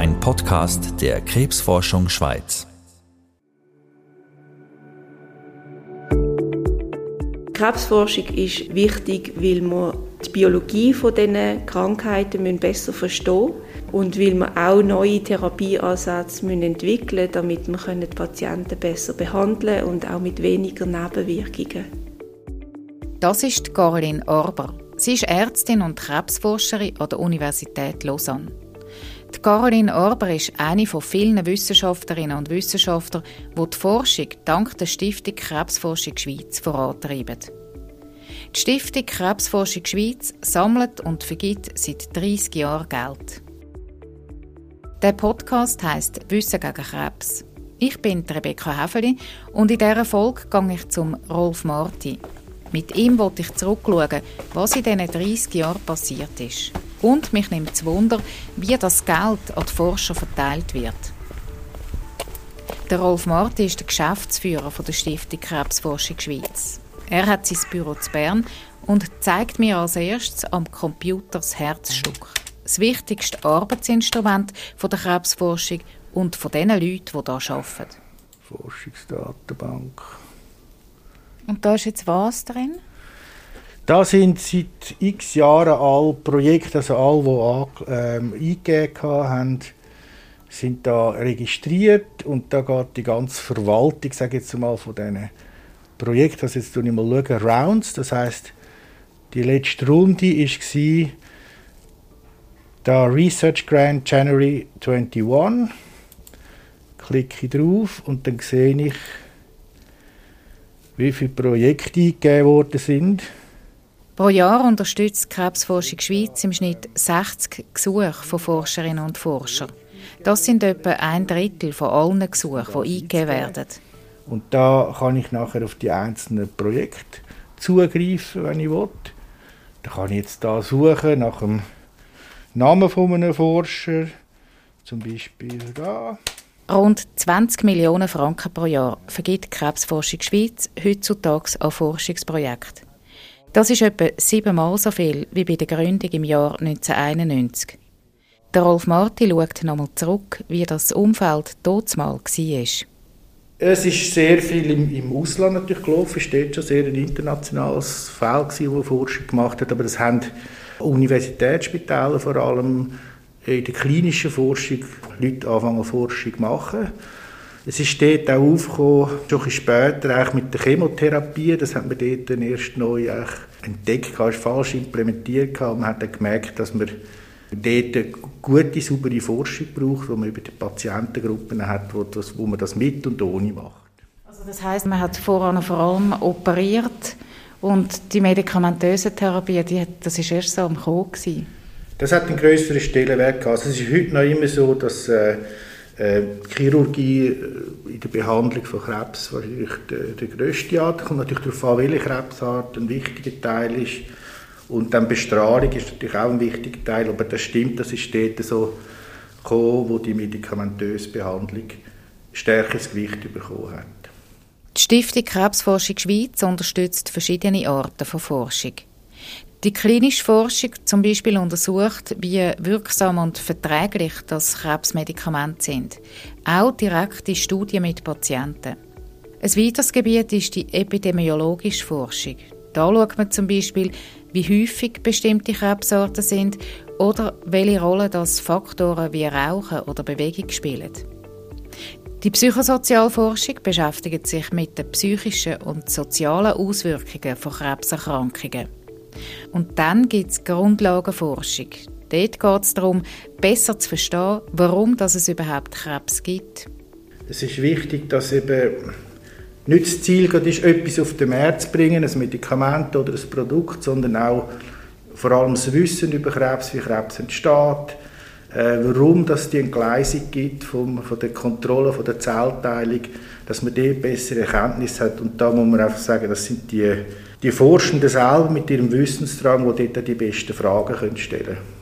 ein Podcast der Krebsforschung Schweiz. Krebsforschung ist wichtig, weil wir die Biologie dieser Krankheiten besser verstehen müssen und weil wir auch neue Therapieansätze entwickeln müssen, damit wir die Patienten besser behandeln können und auch mit weniger Nebenwirkungen. Das ist Caroline Orber. Sie ist Ärztin und Krebsforscherin an der Universität Lausanne. Die Caroline Orber ist eine von vielen Wissenschaftlerinnen und Wissenschaftlern, die die Forschung dank der Stiftung Krebsforschung Schweiz vorantreiben. Die Stiftung Krebsforschung Schweiz sammelt und vergibt seit 30 Jahren Geld. Der Podcast heißt Wissen gegen Krebs. Ich bin Rebecca Häfeli und in dieser Folge gehe ich zum Rolf Marti. Mit ihm wollte ich zurückschauen, was in diesen 30 Jahren passiert ist. Und mich nimmt es Wunder, wie das Geld an die Forscher verteilt wird. Der Rolf Marti ist der Geschäftsführer der Stiftung Krebsforschung Schweiz. Er hat sein Büro zu Bern und zeigt mir als erstes am Computer das Herzstück. Das wichtigste Arbeitsinstrument der Krebsforschung und von den Leuten, die hier arbeiten. Forschungsdatenbank. Und da ist jetzt was drin? Da sind seit x Jahren alle Projekte, also alle, die ähm, eingegeben haben, sind da registriert und da geht die ganze Verwaltung, sage jetzt mal, von diesen Projekten, also jetzt schaue ich mal Rounds, das heißt die letzte Runde war da Research Grant January 21. Klicke ich drauf und dann sehe ich, wie viele Projekte eingegeben worden sind. Pro Jahr unterstützt die Krebsforschung Schweiz im Schnitt 60 Gesuche von Forscherinnen und Forschern. Das sind etwa ein Drittel von allen Gesuchen, die eingegeben werden. Und da kann ich nachher auf die einzelnen Projekte zugreifen, wenn ich will. Da kann ich jetzt da suchen nach dem Namen von einem Forscher, zum Beispiel da. Rund 20 Millionen Franken pro Jahr vergibt die Krebsforschung Schweiz heutzutage an Forschungsprojekte. Das ist etwa siebenmal so viel wie bei der Gründung im Jahr 1991. Der Rolf Marti schaut nochmal zurück, wie das Umfeld dort war. Es ist sehr viel im, im Ausland natürlich gelaufen. Es war schon sehr ein internationales Feld, das Forschung gemacht hat. Aber das haben Universitätsspitäler vor allem in der klinischen Forschung Leute anfangen Forschung zu machen. Es ist dort auch aufgekommen, schon ein später eigentlich mit der Chemotherapie. Das hat man dort dann erst neu entdeckt, ist falsch implementiert. Und man hat dann gemerkt, dass man dort eine gute, saubere Forschung braucht, wo man über die Patientengruppen hat, wo, das, wo man das mit und ohne macht. Also das heißt, man hat voran vor allem operiert und die medikamentöse Therapie, die, das ist erst so am Kommen. Das hat einen größeren Stellenwert gehabt. Also es ist heute noch immer so, dass äh, äh, Chirurgie äh, in der Behandlung von Krebs wahrscheinlich der, der grösste Art. kommt natürlich darauf an, welche Krebsart ein wichtiger Teil ist. Und dann Bestrahlung ist natürlich auch ein wichtiger Teil, aber das stimmt, das ist dort so gekommen, wo die medikamentöse Behandlung stärkeres Gewicht bekommen hat. Die Stiftung Krebsforschung Schweiz unterstützt verschiedene Arten von Forschung. Die klinische Forschung zum Beispiel untersucht, wie wirksam und verträglich das Krebsmedikamente sind. Auch direkte Studien mit Patienten. Ein weiteres Gebiet ist die epidemiologische Forschung. Da schaut man zum Beispiel, wie häufig bestimmte Krebsarten sind oder welche Rolle das Faktoren wie Rauchen oder Bewegung spielen. Die Psychosozialforschung beschäftigt sich mit den psychischen und sozialen Auswirkungen von Krebserkrankungen. Und dann gibt es Grundlagenforschung. Dort geht es darum, besser zu verstehen, warum dass es überhaupt Krebs gibt. Es ist wichtig, dass eben nicht das Ziel ist, etwas auf den Markt zu bringen, ein Medikament oder ein Produkt, sondern auch vor allem das Wissen über Krebs, wie Krebs entsteht, warum das die Entgleisung gibt vom, von der Kontrolle, von der Zellteilung, dass man dort bessere Erkenntnisse hat. Und da muss man einfach sagen, das sind die die Forschenden selber mit ihrem Wissensdrang, die dort die besten Fragen können stellen können.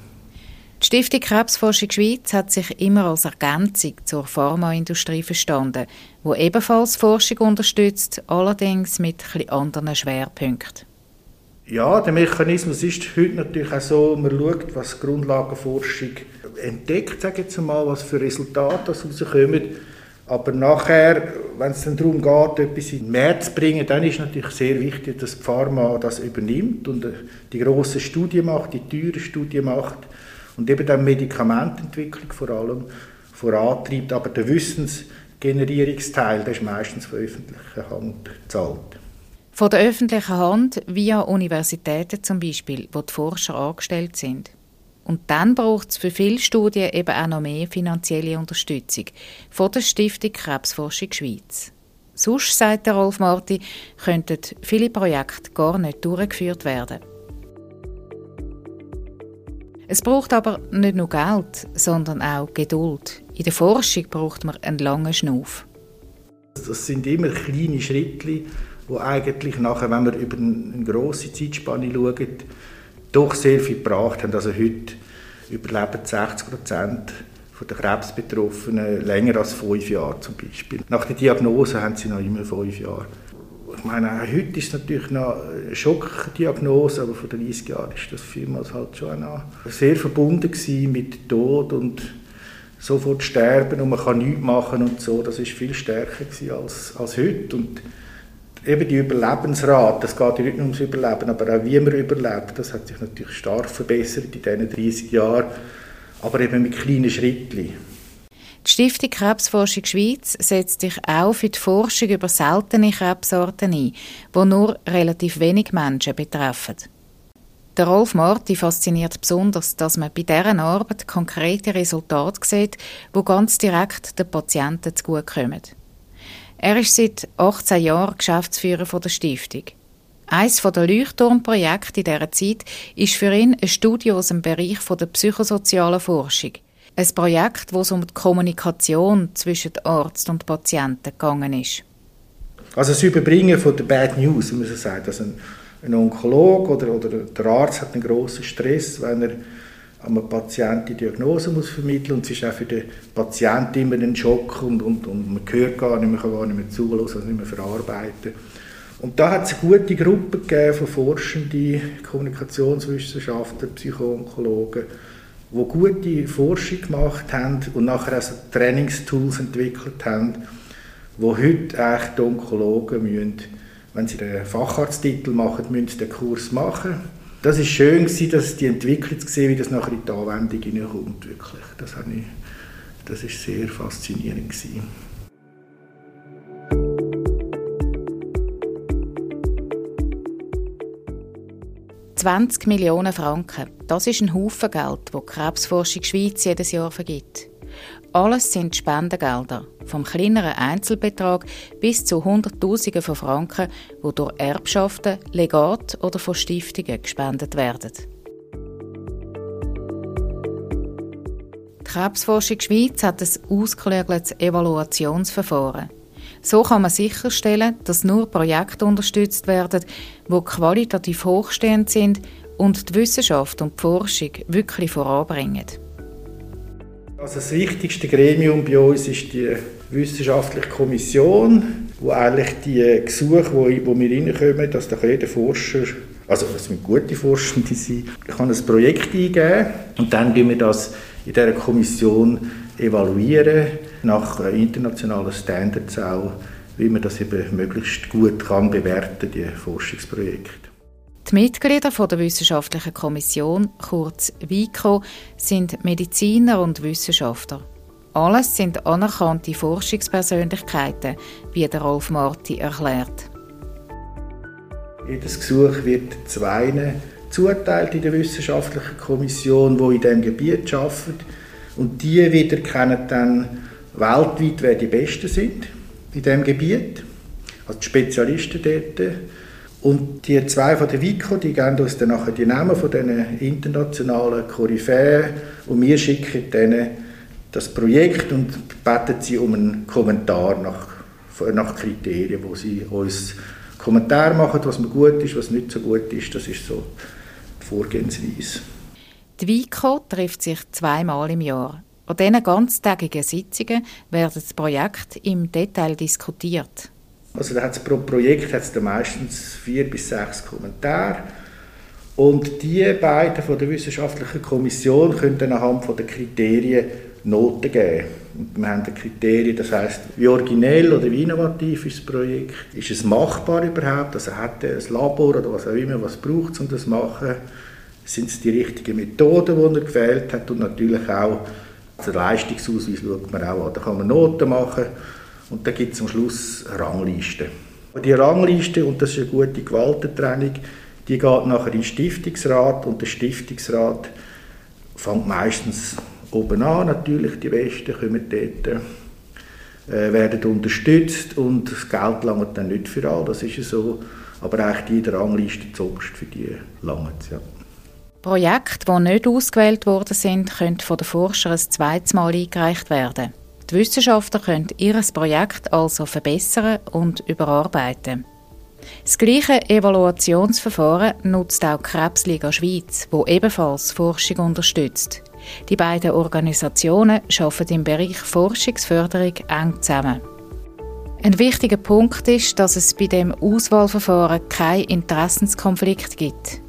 Die Stiftung Krebsforschung Schweiz hat sich immer als Ergänzung zur Pharmaindustrie verstanden, wo ebenfalls Forschung unterstützt, allerdings mit etwas anderen Schwerpunkten. Ja, der Mechanismus ist heute natürlich auch so, man schaut, was Grundlagenforschung entdeckt, sage jetzt mal, was für Resultate rauskommen. Aber nachher, wenn es dann darum geht, etwas in den Markt zu bringen, dann ist natürlich sehr wichtig, dass die Pharma das übernimmt und äh, die grosse Studie macht, die teure Studie macht und eben dann Medikamententwicklung vor allem vorantreibt. Aber der Wissensgenerierungsteil, der ist meistens von öffentlicher Hand gezahlt. Von der öffentlichen Hand via Universitäten zum Beispiel, wo die Forscher angestellt sind. Und dann braucht es für viele Studien eben auch noch mehr finanzielle Unterstützung von der Stiftung Krebsforschung Schweiz. Sonst, sagt der Rolf Marti, könnten viele Projekte gar nicht durchgeführt werden. Es braucht aber nicht nur Geld, sondern auch Geduld. In der Forschung braucht man einen langen Schnuff. Das sind immer kleine Schritte, die eigentlich nachher, wenn wir über eine grosse Zeitspanne schauen, doch sehr viel gebracht haben. Also heute überleben 60 Prozent der Krebsbetroffenen länger als fünf Jahre zum Beispiel. Nach der Diagnose haben sie noch immer fünf Jahre. Ich meine, heute ist es natürlich noch eine Schockdiagnose, aber vor 30 Jahren ist das vielmals halt schon auch sehr verbunden mit Tod und sofort sterben und man kann nichts machen und so. Das ist viel stärker als, als heute. Und eben die Überlebensrate, das geht nicht nur ums Überleben, aber auch wie man überlebt, das hat sich natürlich stark verbessert in diesen 30 Jahren, aber eben mit kleinen Schritten. Die Stiftung Krebsforschung Schweiz setzt sich auch für die Forschung über seltene Krebsarten ein, die nur relativ wenig Menschen betreffen. Der Rolf Marti fasziniert besonders, dass man bei dieser Arbeit konkrete Resultate sieht, die ganz direkt den Patienten zugutekommen. Er ist seit 18 Jahren Geschäftsführer der Stiftung. Eines der Leuchtturmprojekte in dieser Zeit ist für ihn ein Studio aus dem Bereich der psychosozialen Forschung. Ein Projekt, wo es um die Kommunikation zwischen Arzt und Patienten gegangen ist. Also das Überbringen von der Bad News, wie man so sagt. Also ein, ein Onkolog oder, oder der Arzt hat einen grossen Stress, wenn er einem Patienten die Diagnose muss vermitteln und es ist auch für den Patienten immer ein Schock und, und, und man hört gar nicht, man kann gar nicht mehr zuhören, also nicht mehr verarbeiten. Und da hat es eine gute Gruppe gegeben von Forschenden, Kommunikationswissenschaftler, Psychoonkologen, die gute Forschung gemacht haben und nachher also Trainingstools entwickelt haben, wo heute die Onkologen müssen, wenn sie den Facharzttitel machen, müssen den Kurs machen das ist schön gewesen, dass die Entwicklung zu sehen, wie das nachher in die Anwendung hineinkommt, wirklich. Das, habe ich, das ist sehr faszinierend gewesen. «20 Millionen Franken, das ist ein Haufen Geld, das die Krebsforschung Schweiz jedes Jahr vergibt. Alles sind Spendengelder, vom kleineren Einzelbetrag bis zu Hunderttausenden von Franken, die durch Erbschaften, Legat oder von Stiftungen gespendet werden. Die Krebsforschung Schweiz hat ein ausgeklügeltes Evaluationsverfahren. So kann man sicherstellen, dass nur Projekte unterstützt werden, die qualitativ hochstehend sind und die Wissenschaft und die Forschung wirklich voranbringen. Also das wichtigste Gremium bei uns ist die wissenschaftliche Kommission, wo eigentlich die Gesuche, wo, wo wir reinkommen, dass doch jeder Forscher, also es müssen gute Forschende sein, kann ein Projekt eingeben und dann tun wir das in dieser Kommission evaluieren, nach internationalen Standards auch, wie man das eben möglichst gut kann bewerten, die Forschungsprojekte. Die Mitglieder der Wissenschaftlichen Kommission, kurz WICO, sind Mediziner und Wissenschaftler. Alles sind anerkannte Forschungspersönlichkeiten, wie der Rolf Marti erklärt. Jedes Gesuch wird zwei zuteilt in der Wissenschaftlichen Kommission, die in diesem Gebiet arbeiten. Und die wieder kennen dann weltweit, wer die Besten sind in diesem Gebiet. Also die Spezialisten dort. Und die zwei von der WICO, die geben uns dann nachher die Namen von diesen internationalen Koryphäen und wir schicken denen das Projekt und beten sie um einen Kommentar nach, nach Kriterien, wo sie uns Kommentar machen, was mir gut ist, was nicht so gut ist. Das ist so die Vorgehensweise. Die WICO trifft sich zweimal im Jahr. An diesen ganztägigen Sitzungen wird das Projekt im Detail diskutiert. Also da hat's pro Projekt hat es meistens vier bis sechs Kommentare. Und die beiden von der wissenschaftlichen Kommission können dann anhand von der Kriterien Noten geben. Und wir haben Kriterien, das heißt, wie originell oder wie innovativ ist das Projekt, ist es machbar überhaupt, also hat er ein Labor oder was auch immer, was braucht es, um das zu machen, sind es die richtigen Methoden, die er gewählt hat? Und natürlich auch der Leistungsausweis schaut man auch an. Da kann man Noten machen und dann gibt es am Schluss eine Rangliste. Und die Rangliste, und das ist eine gute Gewaltentrennung, die geht nachher in den Stiftungsrat und der Stiftungsrat fängt meistens oben an, natürlich die Besten kommen dort, äh, werden unterstützt und das Geld langt dann nicht für alle, das ist so, aber eigentlich die in der Rangliste zuoberst für die langt ja. Projekte, die nicht ausgewählt worden sind, können von den Forschern ein zweites Mal eingereicht werden. Die Wissenschaftler können ihr Projekt also verbessern und überarbeiten. Das gleiche Evaluationsverfahren nutzt auch Krebsliga Schweiz, wo ebenfalls Forschung unterstützt. Die beiden Organisationen arbeiten im Bereich Forschungsförderung eng zusammen. Ein wichtiger Punkt ist, dass es bei dem Auswahlverfahren keinen Interessenskonflikt gibt.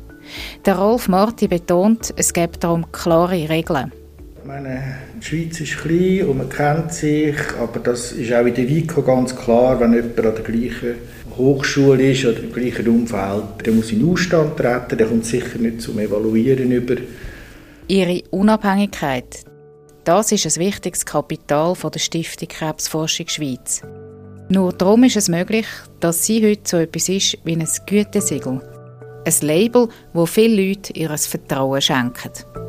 Der Rolf Marti betont, es gebe darum klare Regeln. Meine, die Schweiz ist klein und man kennt sich, aber das ist auch in der WICO ganz klar, wenn jemand an der gleichen Hochschule ist oder im gleichen Umfeld, der muss in Ausstand treten, der kommt sicher nicht zum Evaluieren über. Ihre Unabhängigkeit, das ist ein wichtiges Kapital der Stiftung Krebsforschung Schweiz. Nur darum ist es möglich, dass sie heute so etwas ist wie ein Gütesiegel. Ein Label, wo viele Leute ihr Vertrauen schenken.